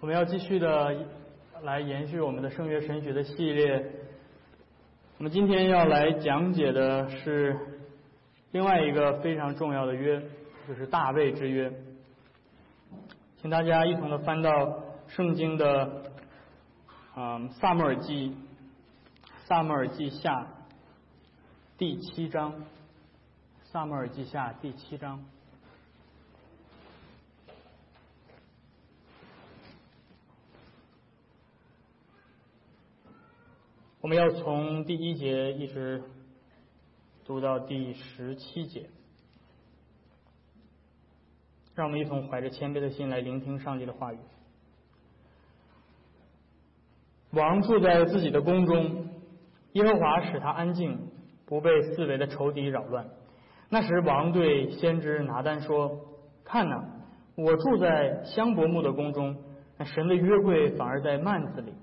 我们要继续的来延续我们的圣约神学的系列。我们今天要来讲解的是另外一个非常重要的约，就是大卫之约。请大家一同的翻到圣经的啊萨母尔记萨母尔记下第七章，萨母尔记下第七章。我们要从第一节一直读到第十七节，让我们一同怀着谦卑的心来聆听上帝的话语。王住在自己的宫中，耶和华使他安静，不被四围的仇敌扰乱。那时，王对先知拿丹说：“看呐，我住在香柏木的宫中，那神的约柜反而在幔子里。”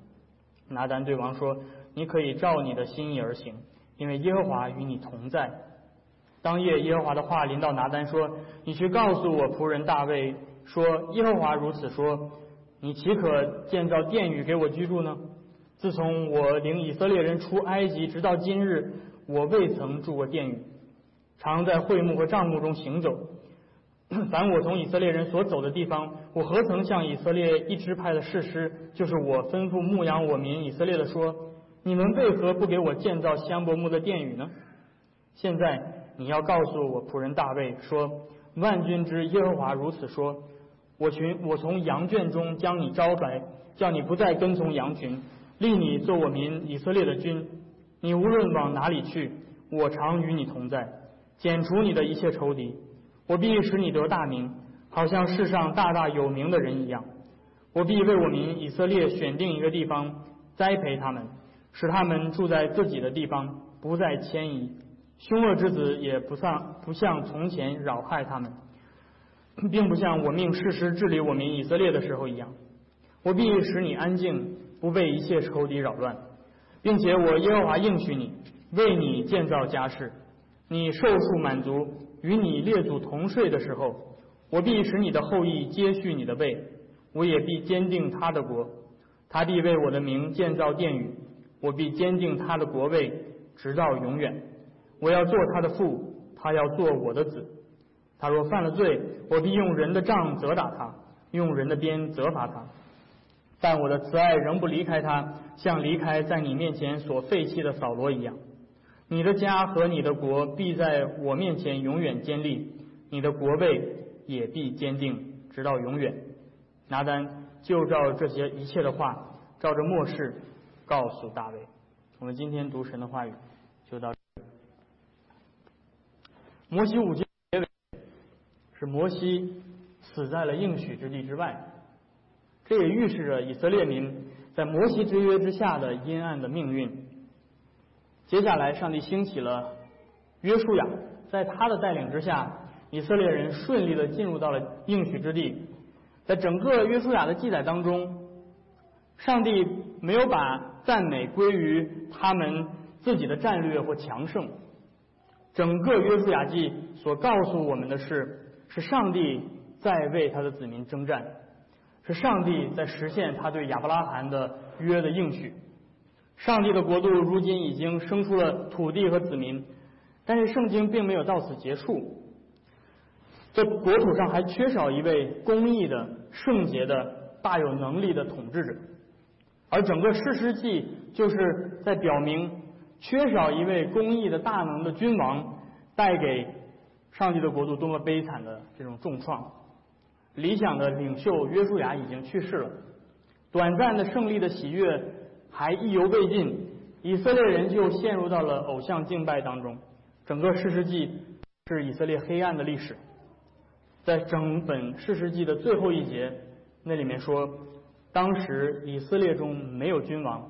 拿丹对王说。你可以照你的心意而行，因为耶和华与你同在。当夜，耶和华的话临到拿单说：“你去告诉我仆人大卫说，耶和华如此说：你岂可建造殿宇给我居住呢？自从我领以色列人出埃及，直到今日，我未曾住过殿宇，常在会幕和帐幕中行走。凡我从以色列人所走的地方，我何曾向以色列一支派的誓师，就是我吩咐牧养我民以色列的说。”你们为何不给我建造香柏木的殿宇呢？现在你要告诉我仆人大卫说：万军之耶和华如此说：我群我从羊圈中将你招来，叫你不再跟从羊群，立你做我民以色列的君。你无论往哪里去，我常与你同在，剪除你的一切仇敌。我必使你得大名，好像世上大大有名的人一样。我必为我民以色列选定一个地方，栽培他们。使他们住在自己的地方，不再迁移；凶恶之子也不像不像从前扰害他们，并不像我命世师治理我民以色列的时候一样。我必使你安静，不被一切仇敌扰乱，并且我耶和华应许你，为你建造家室。你受数满足，与你列祖同睡的时候，我必使你的后裔接续你的位，我也必坚定他的国，他必为我的名建造殿宇。我必坚定他的国位，直到永远。我要做他的父，他要做我的子。他若犯了罪，我必用人的杖责打他，用人的鞭责罚他。但我的慈爱仍不离开他，像离开在你面前所废弃的扫罗一样。你的家和你的国必在我面前永远坚立，你的国位也必坚定，直到永远。拿单就照这些一切的话，照着末世。告诉大卫，我们今天读神的话语就到这。摩西五经结尾是摩西死在了应许之地之外，这也预示着以色列民在摩西之约之下的阴暗的命运。接下来，上帝兴起了约书亚，在他的带领之下，以色列人顺利的进入到了应许之地。在整个约书亚的记载当中，上帝没有把赞美归于他们自己的战略或强盛。整个约书亚记所告诉我们的是，是上帝在为他的子民征战，是上帝在实现他对亚伯拉罕的约的应许。上帝的国度如今已经生出了土地和子民，但是圣经并没有到此结束。这国土上还缺少一位公义的、圣洁的、大有能力的统治者。而整个事实记就是在表明，缺少一位公义的大能的君王，带给上帝的国度多么悲惨的这种重创。理想的领袖约书亚已经去世了，短暂的胜利的喜悦还意犹未尽，以色列人就陷入到了偶像敬拜当中。整个事实记是以色列黑暗的历史。在整本事实记的最后一节，那里面说。当时以色列中没有君王，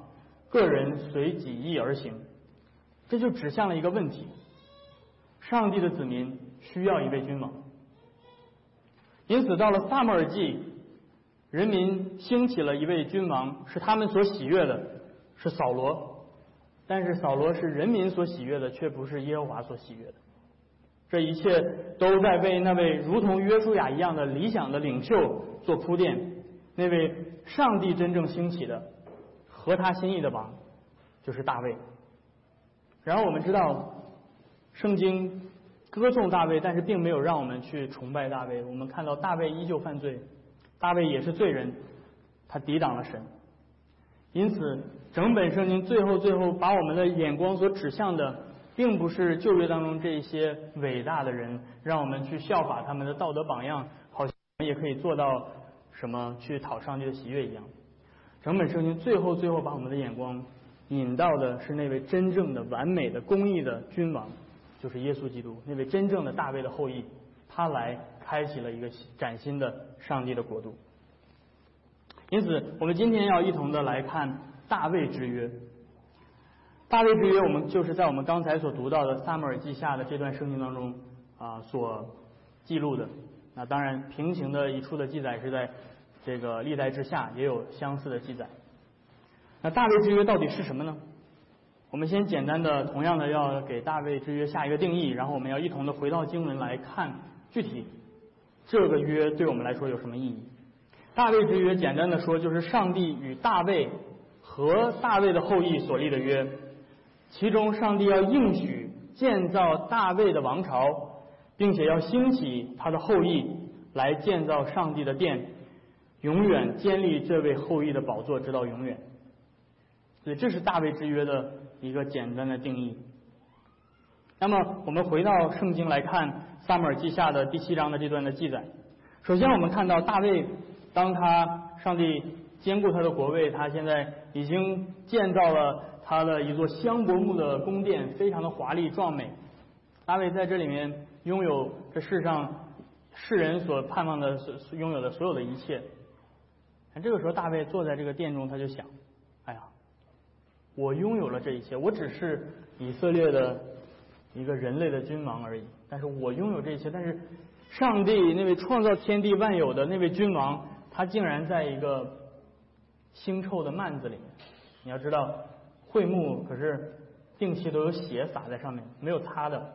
个人随己意而行，这就指向了一个问题：上帝的子民需要一位君王。因此，到了萨母尔记，人民兴起了一位君王，是他们所喜悦的，是扫罗。但是扫罗是人民所喜悦的，却不是耶和华所喜悦的。这一切都在为那位如同约书亚一样的理想的领袖做铺垫。那位上帝真正兴起的合他心意的王，就是大卫。然后我们知道，圣经歌颂大卫，但是并没有让我们去崇拜大卫。我们看到大卫依旧犯罪，大卫也是罪人，他抵挡了神。因此，整本圣经最后最后把我们的眼光所指向的，并不是旧约当中这些伟大的人，让我们去效法他们的道德榜样，好像也可以做到什么去讨上帝的喜悦一样。整本圣经最后最后把我们的眼光引到的是那位真正的完美的公义的君王，就是耶稣基督，那位真正的大卫的后裔，他来开启了一个崭新的上帝的国度。因此，我们今天要一同的来看大卫之约。大卫之约，我们就是在我们刚才所读到的撒母耳记下的这段圣经当中啊所记录的。那当然，平行的一处的记载是在这个历代之下也有相似的记载。那大卫之约到底是什么呢？我们先简单的，同样的要给大卫之约下一个定义，然后我们要一同的回到经文来看具体这个约对我们来说有什么意义。大卫之约，简单的说，就是上帝与大卫和大卫的后裔所立的约。其中，上帝要应许建造大卫的王朝，并且要兴起他的后裔来建造上帝的殿，永远建立这位后裔的宝座，直到永远。所以，这是大卫之约的一个简单的定义。那么，我们回到圣经来看撒母耳记下的第七章的这段的记载。首先，我们看到大卫。当他上帝兼顾他的国位，他现在已经建造了他的一座香柏木的宫殿，非常的华丽壮美。大卫在这里面拥有这世上世人所盼望的、所拥有的所有的一切。这个时候，大卫坐在这个殿中，他就想：哎呀，我拥有了这一切，我只是以色列的一个人类的君王而已。但是我拥有这一切，但是上帝那位创造天地万有的那位君王。他竟然在一个腥臭的幔子里。你要知道，会幕可是定期都有血洒在上面，没有擦的。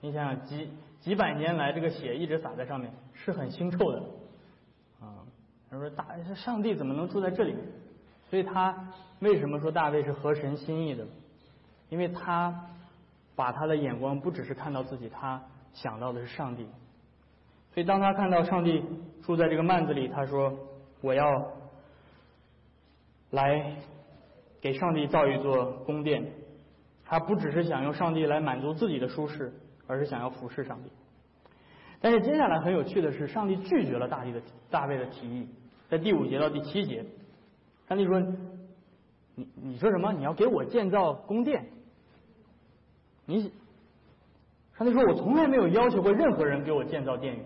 你想想，几几百年来，这个血一直洒在上面，是很腥臭的。啊，他说大上帝怎么能住在这里？所以他为什么说大卫是合神心意的？因为他把他的眼光不只是看到自己，他想到的是上帝。所以当他看到上帝。住在这个幔子里，他说：“我要来给上帝造一座宫殿。”他不只是想用上帝来满足自己的舒适，而是想要服侍上帝。但是接下来很有趣的是，上帝拒绝了大帝的大卫的提议，在第五节到第七节，上帝说：“你你说什么？你要给我建造宫殿？你上帝说我从来没有要求过任何人给我建造殿宇。”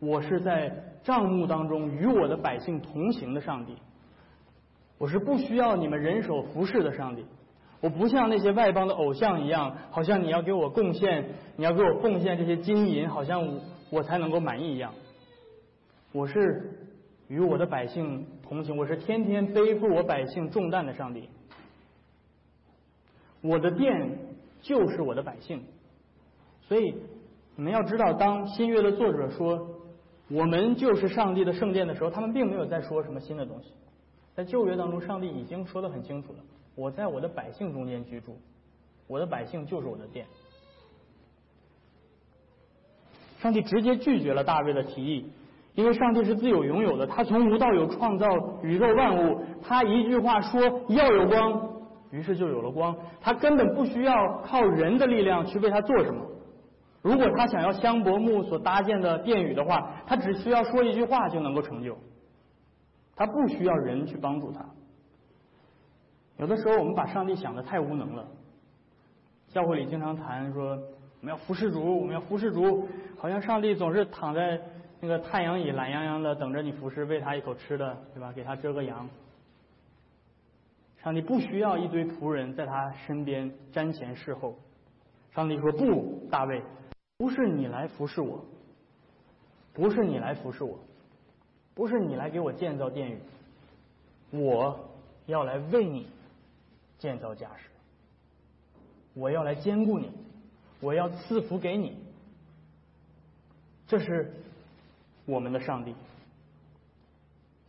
我是在帐幕当中与我的百姓同行的上帝，我是不需要你们人手服侍的上帝，我不像那些外邦的偶像一样，好像你要给我贡献，你要给我奉献这些金银，好像我我才能够满意一样。我是与我的百姓同行，我是天天背负我百姓重担的上帝。我的殿就是我的百姓，所以你们要知道，当新约的作者说。我们就是上帝的圣殿的时候，他们并没有在说什么新的东西。在旧约当中，上帝已经说的很清楚了：我在我的百姓中间居住，我的百姓就是我的殿。上帝直接拒绝了大卫的提议，因为上帝是自有拥有的，他从无到有创造宇宙万物，他一句话说要有光，于是就有了光，他根本不需要靠人的力量去为他做什么。如果他想要香柏木所搭建的殿宇的话，他只需要说一句话就能够成就，他不需要人去帮助他。有的时候我们把上帝想的太无能了，教会里经常谈说我们要服侍主，我们要服侍主，好像上帝总是躺在那个太阳里懒洋洋的等着你服侍，喂他一口吃的，对吧？给他遮个阳。上帝不需要一堆仆人在他身边瞻前侍后。上帝说不，大卫。不是你来服侍我，不是你来服侍我，不是你来给我建造殿宇，我要来为你建造家室，我要来兼顾你，我要赐福给你，这是我们的上帝。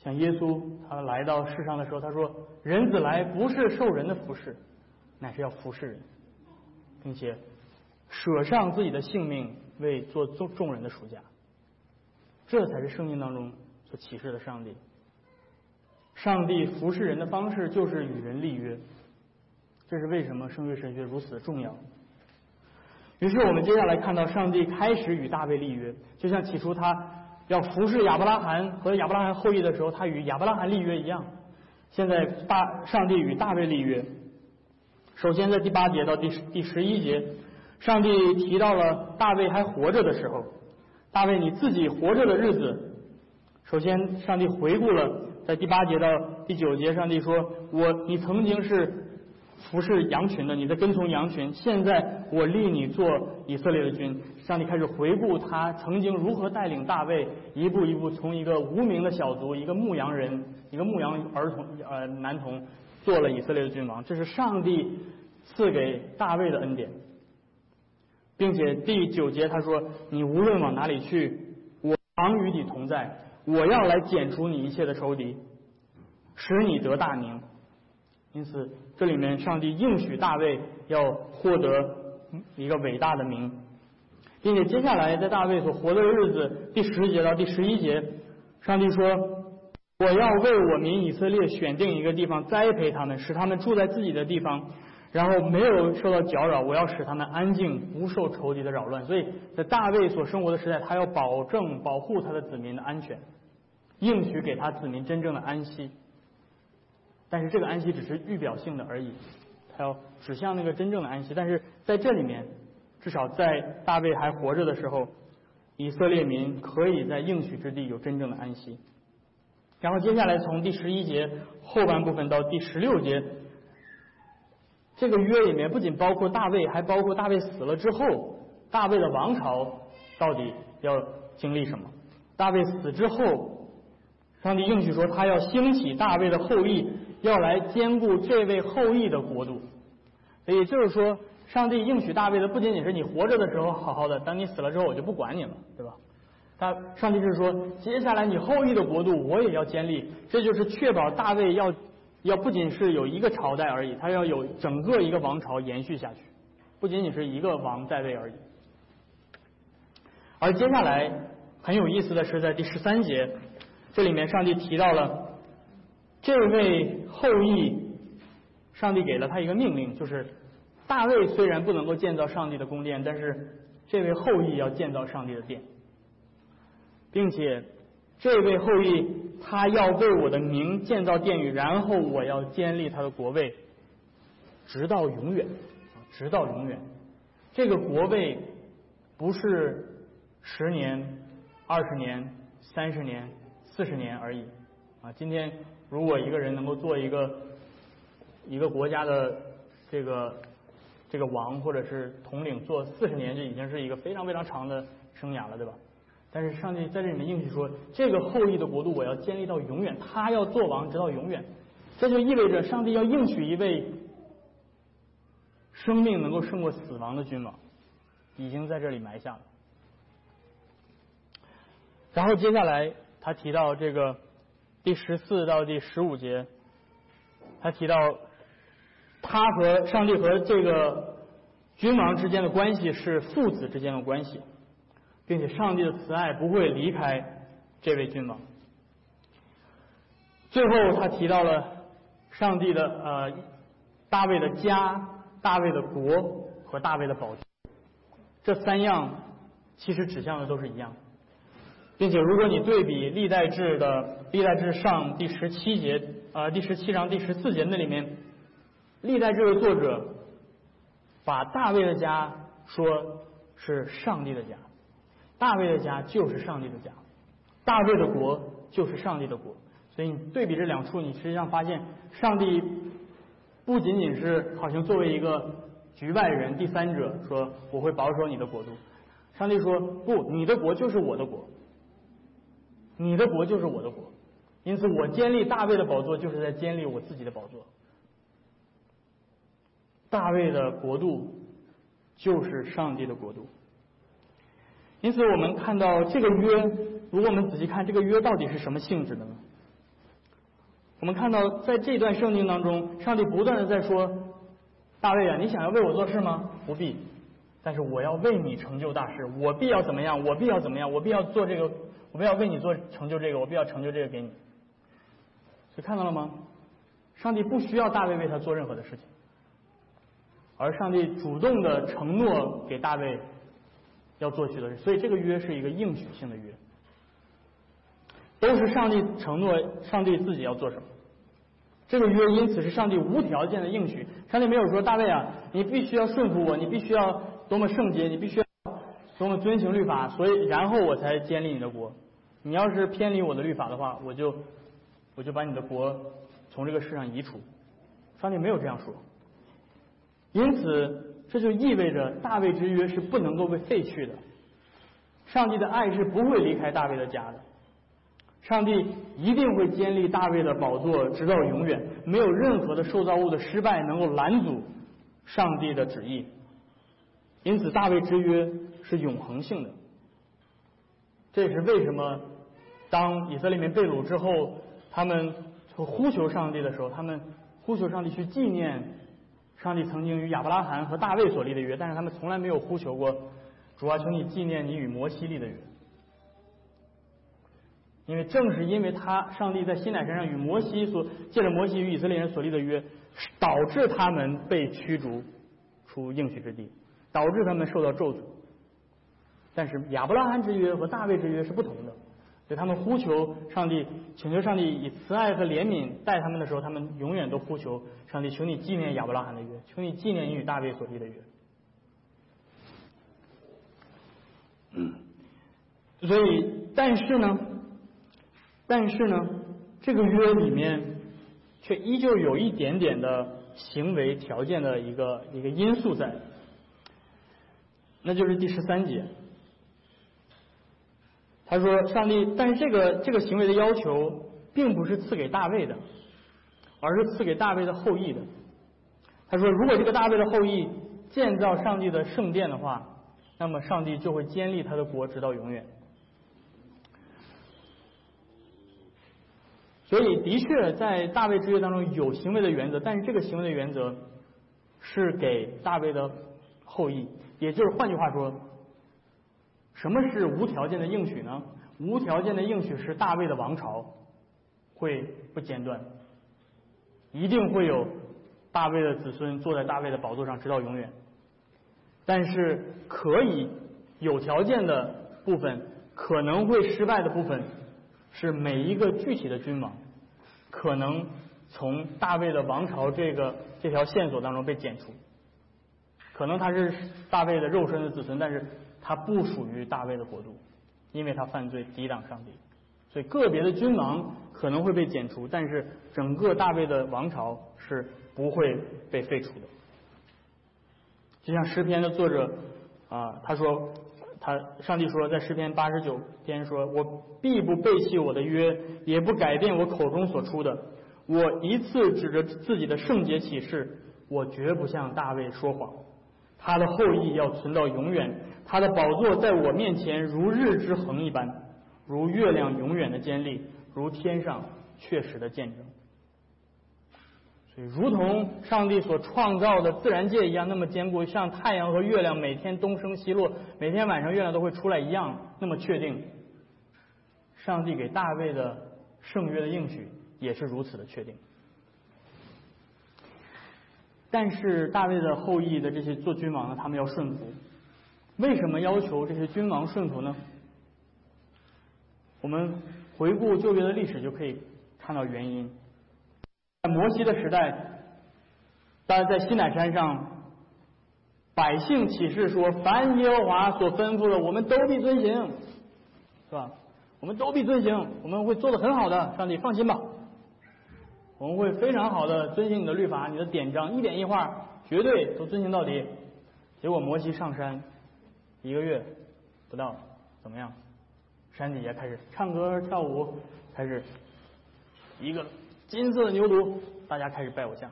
像耶稣他来到世上的时候，他说：“人子来不是受人的服侍，乃是要服侍人，并且舍上自己的性命为做众众人的赎价。”这才是圣经当中所启示的上帝。上帝服侍人的方式就是与人立约，这是为什么圣约神学如此的重要。于是我们接下来看到上帝开始与大卫立约，就像起初他要服侍亚伯拉罕和亚伯拉罕后裔的时候，他与亚伯拉罕立约一样。现在大上帝与大卫立约。首先在第八节到第十第十一节，上帝提到了大卫还活着的时候，大卫你自己活着的日子。首先，上帝回顾了在第八节到第九节，上帝说：“我你曾经是。”服侍羊群的，你在跟从羊群。现在我立你做以色列的君。上帝开始回顾他曾经如何带领大卫一步一步从一个无名的小卒，一个牧羊人，一个牧羊儿童呃男童，做了以色列的君王。这是上帝赐给大卫的恩典，并且第九节他说：“你无论往哪里去，我常与你同在。我要来剪除你一切的仇敌，使你得大名。”因此，这里面上帝应许大卫要获得一个伟大的名，并且接下来在大卫所活的日子，第十节到第十一节，上帝说：“我要为我民以色列选定一个地方，栽培他们，使他们住在自己的地方，然后没有受到搅扰。我要使他们安静，不受仇敌的扰乱。”所以在大卫所生活的时代，他要保证保护他的子民的安全，应许给他子民真正的安息。但是这个安息只是预表性的而已，它要指向那个真正的安息。但是在这里面，至少在大卫还活着的时候，以色列民可以在应许之地有真正的安息。然后接下来从第十一节后半部分到第十六节，这个约里面不仅包括大卫，还包括大卫死了之后，大卫的王朝到底要经历什么？大卫死之后，上帝应许说他要兴起大卫的后裔。要来兼顾这位后裔的国度，也就是说，上帝应许大卫的不仅仅是你活着的时候好好的，等你死了之后我就不管你了，对吧？他上帝是说，接下来你后裔的国度我也要建立，这就是确保大卫要要不仅是有一个朝代而已，他要有整个一个王朝延续下去，不仅仅是一个王在位而已。而接下来很有意思的是，在第十三节，这里面上帝提到了。这位后裔，上帝给了他一个命令，就是大卫虽然不能够建造上帝的宫殿，但是这位后裔要建造上帝的殿，并且这位后裔他要为我的名建造殿宇，然后我要建立他的国位，直到永远，直到永远。这个国位不是十年、二十年、三十年、四十年而已啊！今天。如果一个人能够做一个一个国家的这个这个王或者是统领，做四十年就已经是一个非常非常长的生涯了，对吧？但是上帝在这里面应许说，这个后裔的国度我要建立到永远，他要做王直到永远。这就意味着上帝要应许一位生命能够胜过死亡的君王，已经在这里埋下了。然后接下来他提到这个。第十四到第十五节，他提到他和上帝和这个君王之间的关系是父子之间的关系，并且上帝的慈爱不会离开这位君王。最后，他提到了上帝的呃大卫的家、大卫的国和大卫的宝，这三样其实指向的都是一样。并且，如果你对比历代志的历代志上第十七节啊第十七章第十四节那里面，历代志的作者把大卫的家说是上帝的家，大卫的家就是上帝的家，大卫的国就是上帝的国。所以你对比这两处，你实际上发现，上帝不仅仅是好像作为一个局外人、第三者说我会保守你的国度，上帝说不，你的国就是我的国。你的国就是我的国，因此我建立大卫的宝座，就是在建立我自己的宝座。大卫的国度就是上帝的国度，因此我们看到这个约，如果我们仔细看这个约到底是什么性质的呢？我们看到在这段圣经当中，上帝不断的在说：“大卫啊，你想要为我做事吗？不必。但是我要为你成就大事，我必要怎么样？我必要怎么样？我必要做这个，我必要为你做成就这个，我必要成就这个给你。”所以看到了吗？上帝不需要大卫为他做任何的事情，而上帝主动的承诺给大卫要做许多事，所以这个约是一个应许性的约，都是上帝承诺上帝自己要做什么。这个约因此是上帝无条件的应许，上帝没有说大卫啊，你必须要顺服我，你必须要多么圣洁，你必须要多么遵行律法，所以然后我才建立你的国。你要是偏离我的律法的话，我就我就把你的国。从这个世上移除，上帝没有这样说，因此这就意味着大卫之约是不能够被废去的。上帝的爱是不会离开大卫的家的，上帝一定会建立大卫的宝座直到永远，没有任何的受造物的失败能够拦阻上帝的旨意。因此，大卫之约是永恒性的。这也是为什么当以色列民被掳之后，他们。呼求上帝的时候，他们呼求上帝去纪念上帝曾经与亚伯拉罕和大卫所立的约，但是他们从来没有呼求过主啊，求你纪念你与摩西立的约。因为正是因为他上帝在西乃山上与摩西所借着摩西与以色列人所立的约，导致他们被驱逐出应许之地，导致他们受到咒诅。但是亚伯拉罕之约和大卫之约是不同的。所以他们呼求上帝，请求上帝以慈爱和怜悯待他们的时候，他们永远都呼求上帝，求你纪念亚伯拉罕的约，求你纪念你与大卫所立的约。嗯所以，但是呢，但是呢，这个约里面却依旧有一点点的行为条件的一个一个因素在，那就是第十三节。他说：“上帝，但是这个这个行为的要求，并不是赐给大卫的，而是赐给大卫的后裔的。他说，如果这个大卫的后裔建造上帝的圣殿的话，那么上帝就会坚立他的国直到永远。所以，的确在大卫之约当中有行为的原则，但是这个行为的原则是给大卫的后裔，也就是换句话说。”什么是无条件的应许呢？无条件的应许是大卫的王朝会不间断，一定会有大卫的子孙坐在大卫的宝座上直到永远。但是可以有条件的部分，可能会失败的部分，是每一个具体的君王可能从大卫的王朝这个这条线索当中被剪除，可能他是大卫的肉身的子孙，但是。他不属于大卫的国度，因为他犯罪抵挡上帝，所以个别的君王可能会被剪除，但是整个大卫的王朝是不会被废除的。就像诗篇的作者啊，他说，他上帝说在诗篇八十九篇说，我必不背弃我的约，也不改变我口中所出的。我一次指着自己的圣洁启示，我绝不向大卫说谎。他的后裔要存到永远。他的宝座在我面前如日之恒一般，如月亮永远的坚立，如天上确实的见证。所以，如同上帝所创造的自然界一样，那么坚固，像太阳和月亮每天东升西落，每天晚上月亮都会出来一样，那么确定。上帝给大卫的圣约的应许也是如此的确定。但是，大卫的后裔的这些做君王的，他们要顺服。为什么要求这些君王顺服呢？我们回顾旧约的历史就可以看到原因。在摩西的时代，大家在西乃山上，百姓起誓说：“凡耶和华所吩咐的，我们都必遵行，是吧？我们都必遵行，我们会做的很好的。上帝放心吧，我们会非常好的遵循你的律法，你的典章，一点一画，绝对都遵循到底。”结果摩西上山。一个月不到，怎么样？山底下开始唱歌跳舞，开始一个金色的牛犊，大家开始拜偶像。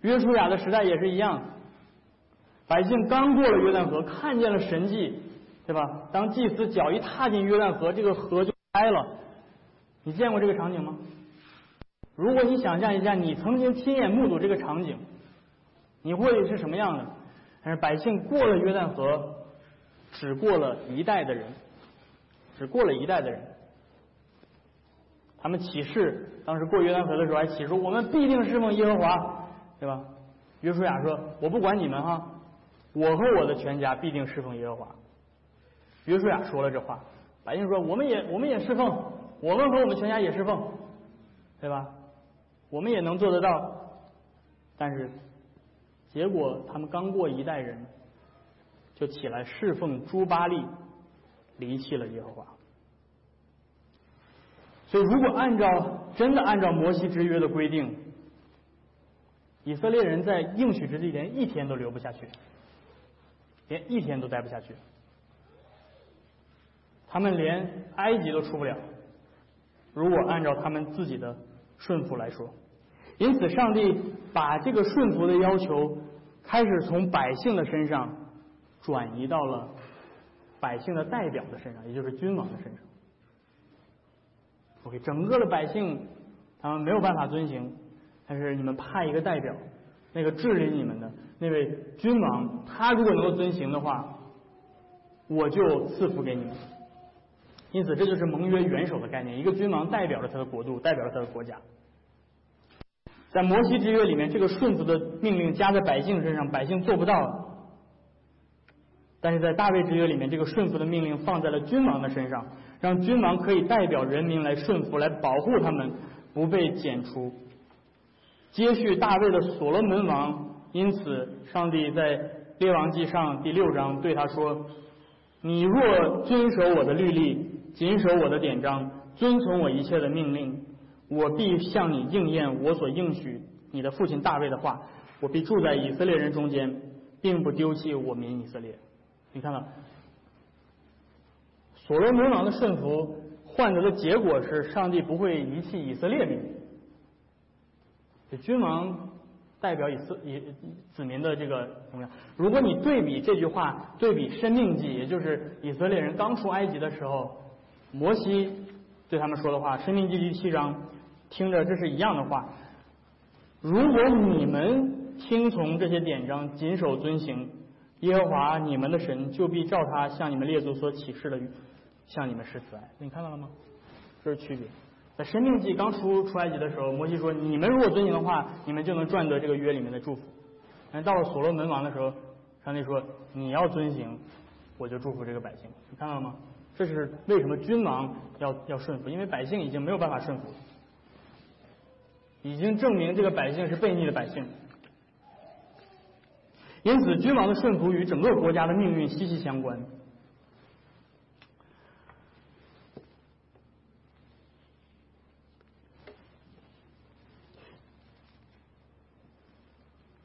约书亚的时代也是一样，百姓刚过了约旦河，看见了神迹，对吧？当祭司脚一踏进约旦河，这个河就开了，你见过这个场景吗？如果你想象一下，你曾经亲眼目睹这个场景，你会是什么样的？但是百姓过了约旦河，只过了一代的人，只过了一代的人。他们起誓，当时过约旦河的时候还起誓，我们必定侍奉耶和华，对吧？约书亚说：“我不管你们哈，我和我的全家必定侍奉耶和华。”约书亚说了这话，百姓说：“我们也我们也侍奉，我们和我们全家也侍奉，对吧？我们也能做得到。”但是结果他们刚过一代人，就起来侍奉朱巴利，离弃了耶和华。所以，如果按照真的按照摩西之约的规定，以色列人在应许之地连一天都留不下去，连一天都待不下去，他们连埃及都出不了。如果按照他们自己的顺服来说，因此上帝把这个顺服的要求开始从百姓的身上转移到了百姓的代表的身上，也就是君王的身上。OK，整个的百姓他们没有办法遵行，但是你们派一个代表，那个治理你们的那位君王，他如果能够遵行的话，我就赐福给你们。因此，这就是盟约元首的概念，一个君王代表着他的国度，代表着他的国家。在摩西之约里面，这个顺服的命令加在百姓身上，百姓做不到；但是在大卫之约里面，这个顺服的命令放在了君王的身上。让君王可以代表人民来顺服，来保护他们不被剪除。接续大卫的所罗门王，因此上帝在列王记上第六章对他说：“你若遵守我的律例，谨守我的典章，遵从我一切的命令，我必向你应验我所应许你的父亲大卫的话。我必住在以色列人中间，并不丢弃我民以色列。”你看到？所罗门王的顺服换得的结果是，上帝不会遗弃以色列民。这君王代表以色以子民的这个怎么样？如果你对比这句话，对比《生命记》，也就是以色列人刚出埃及的时候，摩西对他们说的话，《生命记》第七章，听着这是一样的话。如果你们听从这些典章，谨守遵行，耶和华你们的神就必照他向你们列祖所启示的。向你们施慈爱，你看到了吗？这是区别。在《生命记》刚出出埃及的时候，摩西说：“你们如果遵行的话，你们就能赚得这个约里面的祝福。”但到了所罗门王的时候，上帝说：“你要遵行，我就祝福这个百姓。”你看到了吗？这是为什么君王要要顺服？因为百姓已经没有办法顺服，已经证明这个百姓是悖逆的百姓。因此，君王的顺服与整个国家的命运息息相关。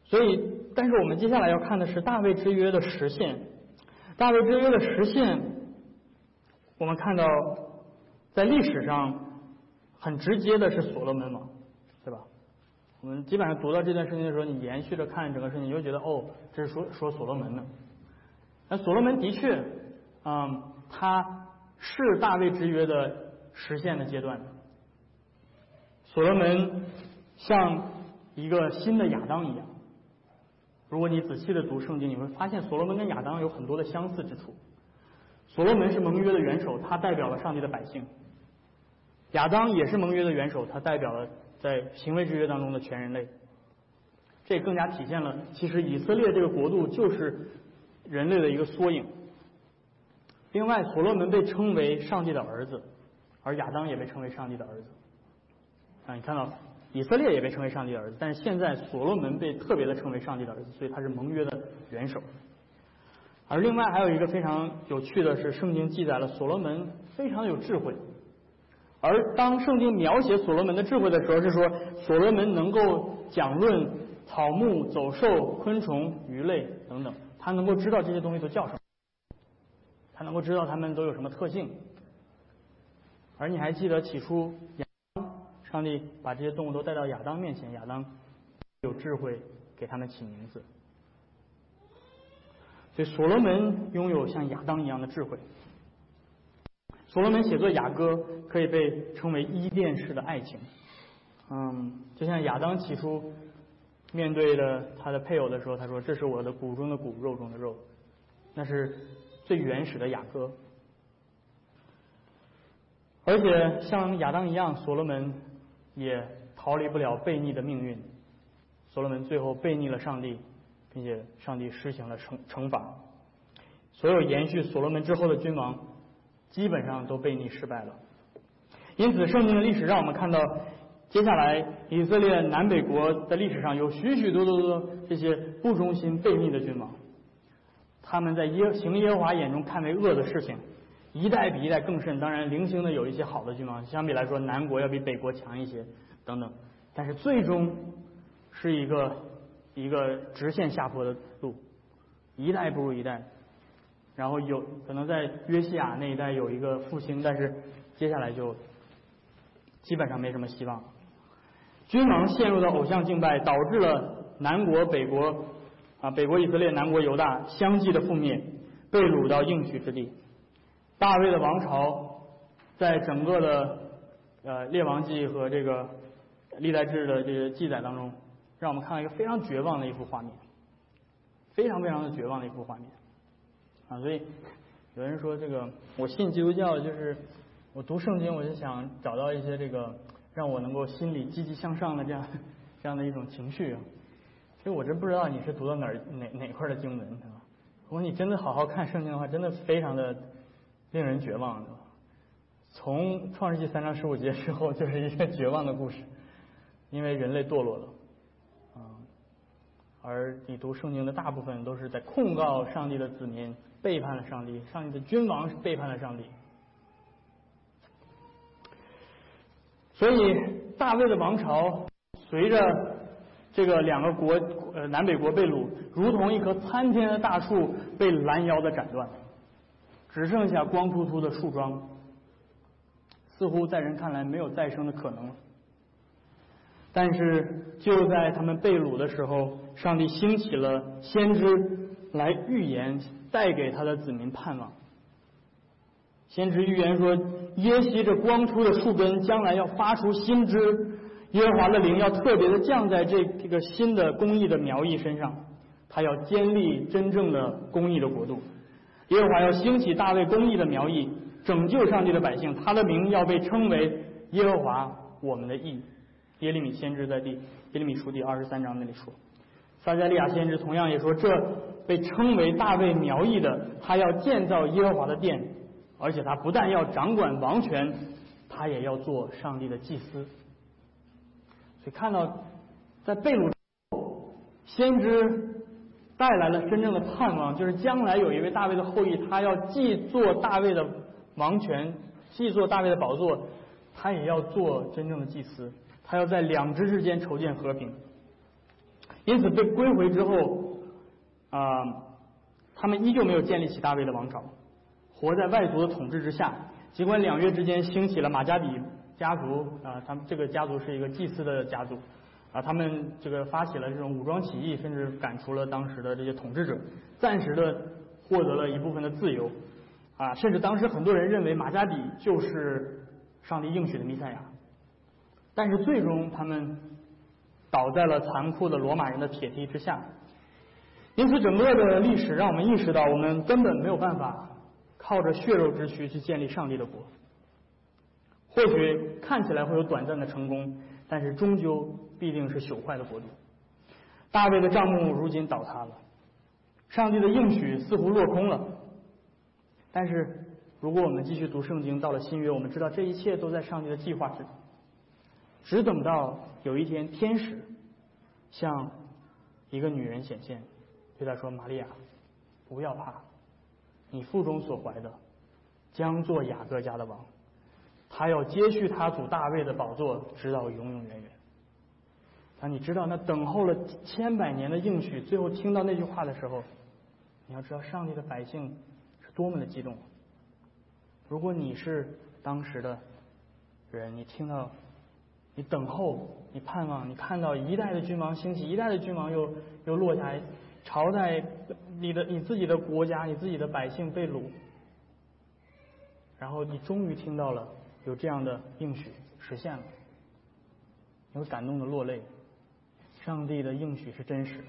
所以，但是我们接下来要看的是大卫之约的实现。大卫之约的实现，我们看到在历史上很直接的是所罗门王，对吧？我们基本上读到这段圣经的时候，你延续着看整个事情，你就觉得哦，这是说说所罗门的。那所罗门的确，嗯，他是大卫之约的实现的阶段。所罗门像一个新的亚当一样。如果你仔细的读圣经，你会发现所罗门跟亚当有很多的相似之处。所罗门是盟约的元首，他代表了上帝的百姓；亚当也是盟约的元首，他代表了在行为之约当中的全人类。这更加体现了，其实以色列这个国度就是人类的一个缩影。另外，所罗门被称为上帝的儿子，而亚当也被称为上帝的儿子。啊，你看到？以色列也被称为上帝的儿子，但是现在所罗门被特别的称为上帝的儿子，所以他是盟约的元首。而另外还有一个非常有趣的是，圣经记载了所罗门非常有智慧。而当圣经描写所罗门的智慧的时候，是说所罗门能够讲论草木、走兽、昆虫、鱼类等等，他能够知道这些东西都叫什么，他能够知道它们都有什么特性。而你还记得起初亚当？上帝把这些动物都带到亚当面前，亚当有智慧给他们起名字。所以所罗门拥有像亚当一样的智慧。所罗门写作雅歌可以被称为伊甸式的爱情。嗯，就像亚当起初面对了他的配偶的时候，他说：“这是我的骨中的骨，肉中的肉。”那是最原始的雅歌。而且像亚当一样，所罗门也逃离不了悖逆的命运。所罗门最后背逆了上帝，并且上帝施行了惩惩罚。所有延续所罗门之后的君王，基本上都背逆失败了。因此，圣经的历史让我们看到，接下来以色列南北国的历史上有许许多多的这些不忠心背逆的君王，他们在耶行耶和华眼中看为恶的事情。一代比一代更甚，当然零星的有一些好的君王，相比来说南国要比北国强一些等等，但是最终是一个一个直线下坡的路，一代不如一代，然后有可能在约西亚那一代有一个复兴，但是接下来就基本上没什么希望。君王陷入到偶像敬拜，导致了南国北国啊北国以色列、南国犹大相继的覆灭，被掳到应许之地。大卫的王朝，在整个的呃列王记和这个历代志的这个记载当中，让我们看到一个非常绝望的一幅画面，非常非常的绝望的一幅画面啊！所以有人说这个我信基督教，就是我读圣经，我就想找到一些这个让我能够心里积极向上的这样这样的一种情绪。其实我真不知道你是读到哪哪哪块的经文，对吧？如果你真的好好看圣经的话，真的非常的。令人绝望，的。从创世纪三章十五节之后，就是一个绝望的故事，因为人类堕落了，而你读圣经的大部分都是在控告上帝的子民背叛了上帝，上帝的君王背叛了上帝，所以大卫的王朝随着这个两个国呃南北国被掳，如同一棵参天的大树被拦腰的斩断。只剩下光秃秃的树桩，似乎在人看来没有再生的可能。但是就在他们被掳的时候，上帝兴起了先知来预言，带给他的子民盼望。先知预言说，耶西这光秃的树根将来要发出新枝，耶和华的灵要特别的降在这这个新的公义的苗裔身上，他要建立真正的公义的国度。耶和华要兴起大卫公义的苗裔，拯救上帝的百姓，他的名要被称为耶和华我们的义。耶利米先知在第耶利米书第二十三章那里说，撒加利亚先知同样也说，这被称为大卫苗裔的，他要建造耶和华的殿，而且他不但要掌管王权，他也要做上帝的祭司。所以看到在被掳后，先知。带来了真正的盼望，就是将来有一位大卫的后裔，他要既做大卫的王权，既做大卫的宝座，他也要做真正的祭司，他要在两支之间筹建和平。因此被归回之后，啊，他们依旧没有建立起大卫的王朝，活在外族的统治之下。尽管两月之间兴起了马加比家族，啊，他们这个家族是一个祭司的家族。啊，他们这个发起了这种武装起义，甚至赶出了当时的这些统治者，暂时的获得了一部分的自由。啊，甚至当时很多人认为马加比就是上帝应许的弥赛亚，但是最终他们倒在了残酷的罗马人的铁蹄之下。因此，整个的历史让我们意识到，我们根本没有办法靠着血肉之躯去建立上帝的国。或许看起来会有短暂的成功，但是终究。必定是朽坏的国度。大卫的帐幕如今倒塌了，上帝的应许似乎落空了。但是，如果我们继续读圣经，到了新约，我们知道这一切都在上帝的计划之中。只等到有一天，天使向一个女人显现，对他说：“玛利亚，不要怕，你腹中所怀的将做雅各家的王，他要接续他祖大卫的宝座，直到永永远远。”当你知道那等候了千百年的应许，最后听到那句话的时候，你要知道上帝的百姓是多么的激动。如果你是当时的人，你听到，你等候，你盼望，你看到一代的君王兴起，一代的君王又又落下来，朝代你的你自己的国家，你自己的百姓被掳，然后你终于听到了有这样的应许实现了，你会感动的落泪。上帝的应许是真实的，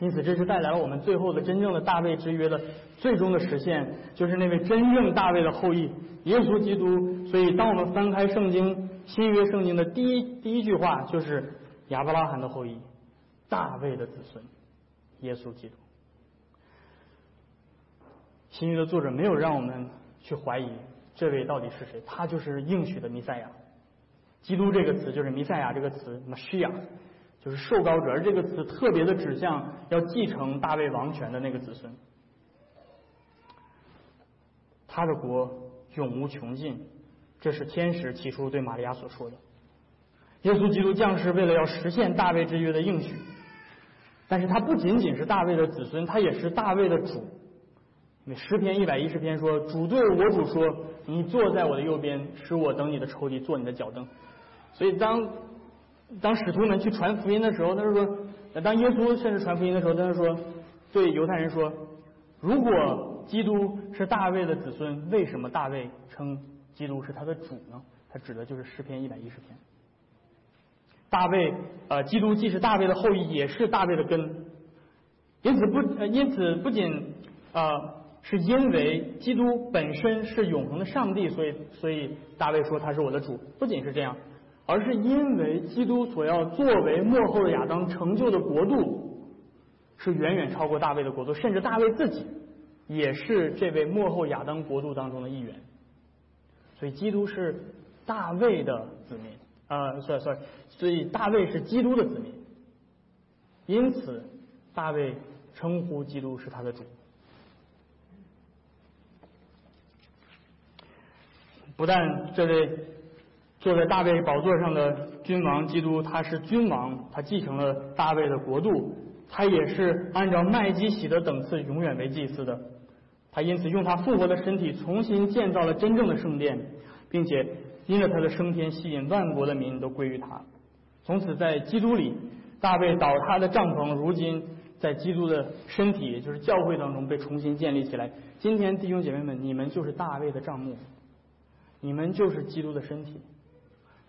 因此这是带来了我们最后的真正的大卫之约的最终的实现，就是那位真正大卫的后裔耶稣基督。所以，当我们翻开圣经新约圣经的第一第一句话，就是亚伯拉罕的后裔，大卫的子孙，耶稣基督。新约的作者没有让我们去怀疑这位到底是谁，他就是应许的弥赛亚。基督这个词就是弥赛亚这个词，那么需要。就是受膏者，而这个词特别的指向要继承大卫王权的那个子孙，他的国永无穷尽，这是天使起初对玛利亚所说的。耶稣基督降世为了要实现大卫之约的应许，但是他不仅仅是大卫的子孙，他也是大卫的主。因为诗篇一百一十篇说：“主对我主说，你坐在我的右边，使我等你的仇敌坐你的脚凳。”所以当。当使徒们去传福音的时候，他说：“当耶稣甚至传福音的时候，他就说，对犹太人说，如果基督是大卫的子孙，为什么大卫称基督是他的主呢？他指的就是诗篇一百一十篇。大卫，呃，基督既是大卫的后裔，也是大卫的根。因此不，呃因此不仅啊，是因为基督本身是永恒的上帝，所以，所以大卫说他是我的主。不仅是这样。”而是因为基督所要作为幕后的亚当成就的国度，是远远超过大卫的国度，甚至大卫自己也是这位幕后亚当国度当中的一员。所以基督是大卫的子民啊，sorry sorry，所以大卫是基督的子民。因此，大卫称呼基督是他的主。不但这位。坐在大卫宝座上的君王基督，他是君王，他继承了大卫的国度，他也是按照麦基喜的等次永远为祭司的。他因此用他复活的身体重新建造了真正的圣殿，并且因着他的升天吸引万国的民都归于他。从此在基督里，大卫倒塌的帐篷，如今在基督的身体，也就是教会当中被重新建立起来。今天弟兄姐妹们，你们就是大卫的帐幕，你们就是基督的身体。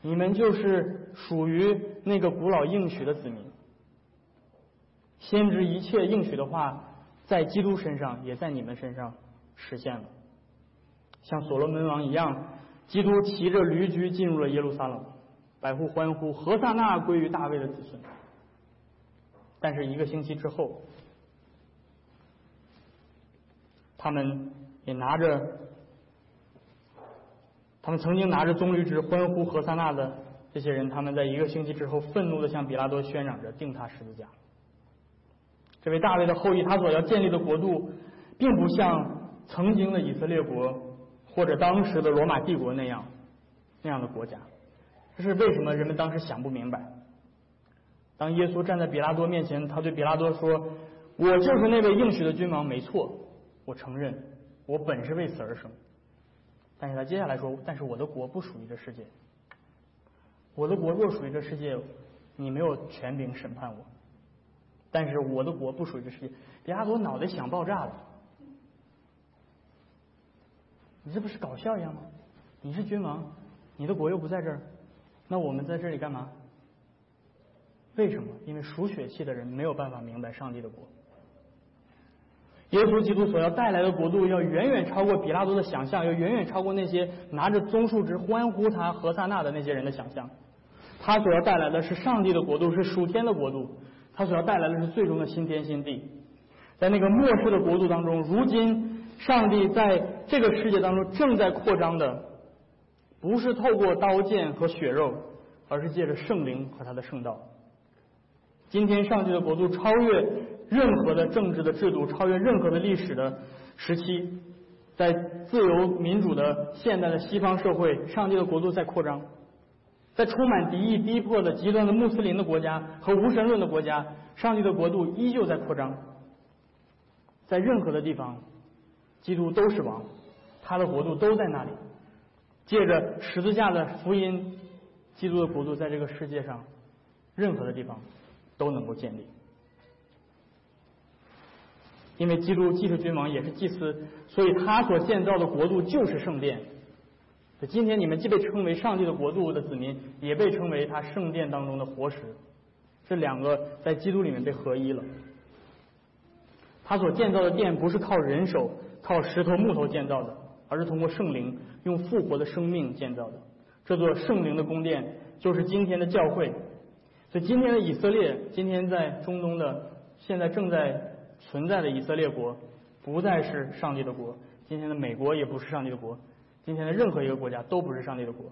你们就是属于那个古老应许的子民，先知一切应许的话，在基督身上，也在你们身上实现了。像所罗门王一样，基督骑着驴驹进入了耶路撒冷，百户欢呼，何萨那归于大卫的子孙。但是一个星期之后，他们也拿着。他们曾经拿着棕榈枝欢呼何萨那的这些人，他们在一个星期之后愤怒的向比拉多宣嚷着定他十字架。这位大卫的后裔，他所要建立的国度，并不像曾经的以色列国或者当时的罗马帝国那样那样的国家。这是为什么？人们当时想不明白。当耶稣站在比拉多面前，他对比拉多说：“我就是那位应许的君王，没错，我承认，我本是为此而生。”但是他接下来说：“但是我的国不属于这世界。我的国若属于这世界，你没有权柄审判我。但是我的国不属于这世界。”比拉多脑袋想爆炸了！你这不是搞笑一样吗？你是君王，你的国又不在这儿，那我们在这里干嘛？为什么？因为属血气的人没有办法明白上帝的国。耶稣基督所要带来的国度，要远远超过比拉多的想象，要远远超过那些拿着棕树枝欢呼他何萨那的那些人的想象。他所要带来的是上帝的国度，是属天的国度。他所要带来的是最终的新天新地。在那个末世的国度当中，如今上帝在这个世界当中正在扩张的，不是透过刀剑和血肉，而是借着圣灵和他的圣道。今天上帝的国度超越。任何的政治的制度超越任何的历史的时期，在自由民主的现代的西方社会，上帝的国度在扩张，在充满敌意逼迫的极端的穆斯林的国家和无神论的国家，上帝的国度依旧在扩张。在任何的地方，基督都是王，他的国度都在那里。借着十字架的福音，基督的国度在这个世界上任何的地方都能够建立。因为基督既是君王也是祭司，所以他所建造的国度就是圣殿。今天你们既被称为上帝的国度的子民，也被称为他圣殿当中的活石。这两个在基督里面被合一了。他所建造的殿不是靠人手、靠石头、木头建造的，而是通过圣灵用复活的生命建造的。这座圣灵的宫殿就是今天的教会。所以今天的以色列，今天在中东的现在正在存在的以色列国，不再是上帝的国。今天的美国也不是上帝的国。今天的任何一个国家都不是上帝的国。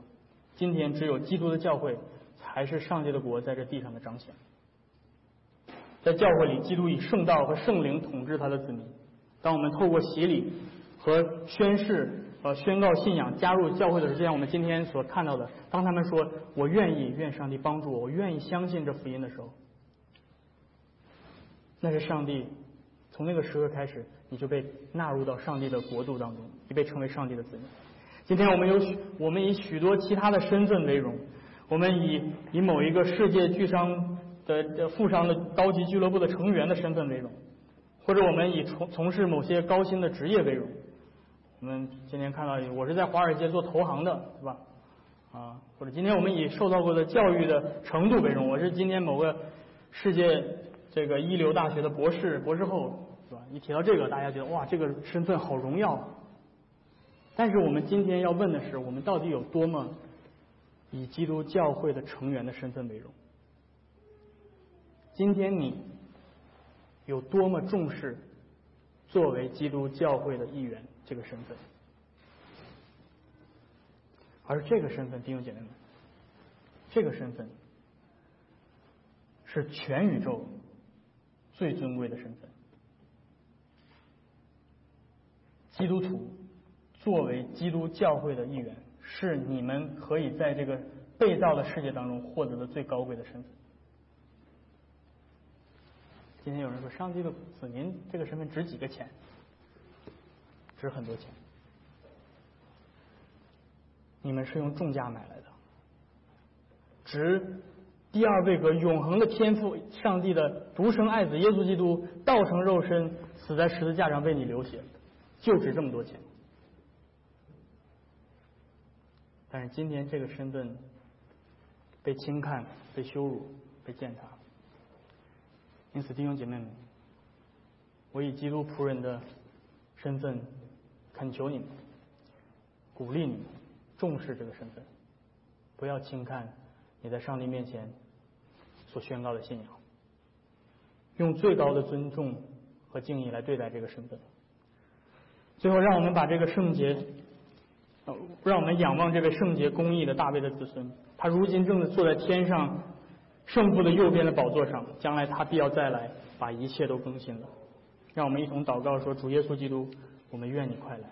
今天只有基督的教会才是上帝的国在这地上的彰显。在教会里，基督以圣道和圣灵统治他的子民。当我们透过洗礼和宣誓。呃，宣告信仰，加入教会的时候，就像我们今天所看到的，当他们说“我愿意，愿上帝帮助我，我愿意相信这福音”的时候，那是上帝从那个时刻开始，你就被纳入到上帝的国度当中，你被称为上帝的子民。今天我们有许，我们以许多其他的身份为荣，我们以以某一个世界巨商的富商的高级俱乐部的成员的身份为荣，或者我们以从从事某些高薪的职业为荣。我们今天看到，我是在华尔街做投行的，是吧？啊，或者今天我们以受到过的教育的程度为荣，我是今天某个世界这个一流大学的博士、博士后，是吧？一提到这个，大家觉得哇，这个身份好荣耀。但是我们今天要问的是，我们到底有多么以基督教会的成员的身份为荣？今天你有多么重视作为基督教会的一员？这个身份，而这个身份，弟兄姐妹们，这个身份是全宇宙最尊贵的身份。基督徒作为基督教会的一员，是你们可以在这个被造的世界当中获得的最高贵的身份。今天有人说，上帝的子民这个身份值几个钱？值很多钱，你们是用重价买来的，值第二位格永恒的天赋上帝的独生爱子耶稣基督道成肉身死在十字架上为你流血，就值这么多钱。但是今天这个身份被轻看、被羞辱、被践踏，因此弟兄姐妹们，我以基督仆人的身份。恳求你们，鼓励你们，重视这个身份，不要轻看你在上帝面前所宣告的信仰，用最高的尊重和敬意来对待这个身份。最后，让我们把这个圣洁，让我们仰望这位圣洁公义的大卫的子孙，他如今正坐在天上圣父的右边的宝座上，将来他必要再来，把一切都更新了。让我们一同祷告说：主耶稣基督。我们愿你快来。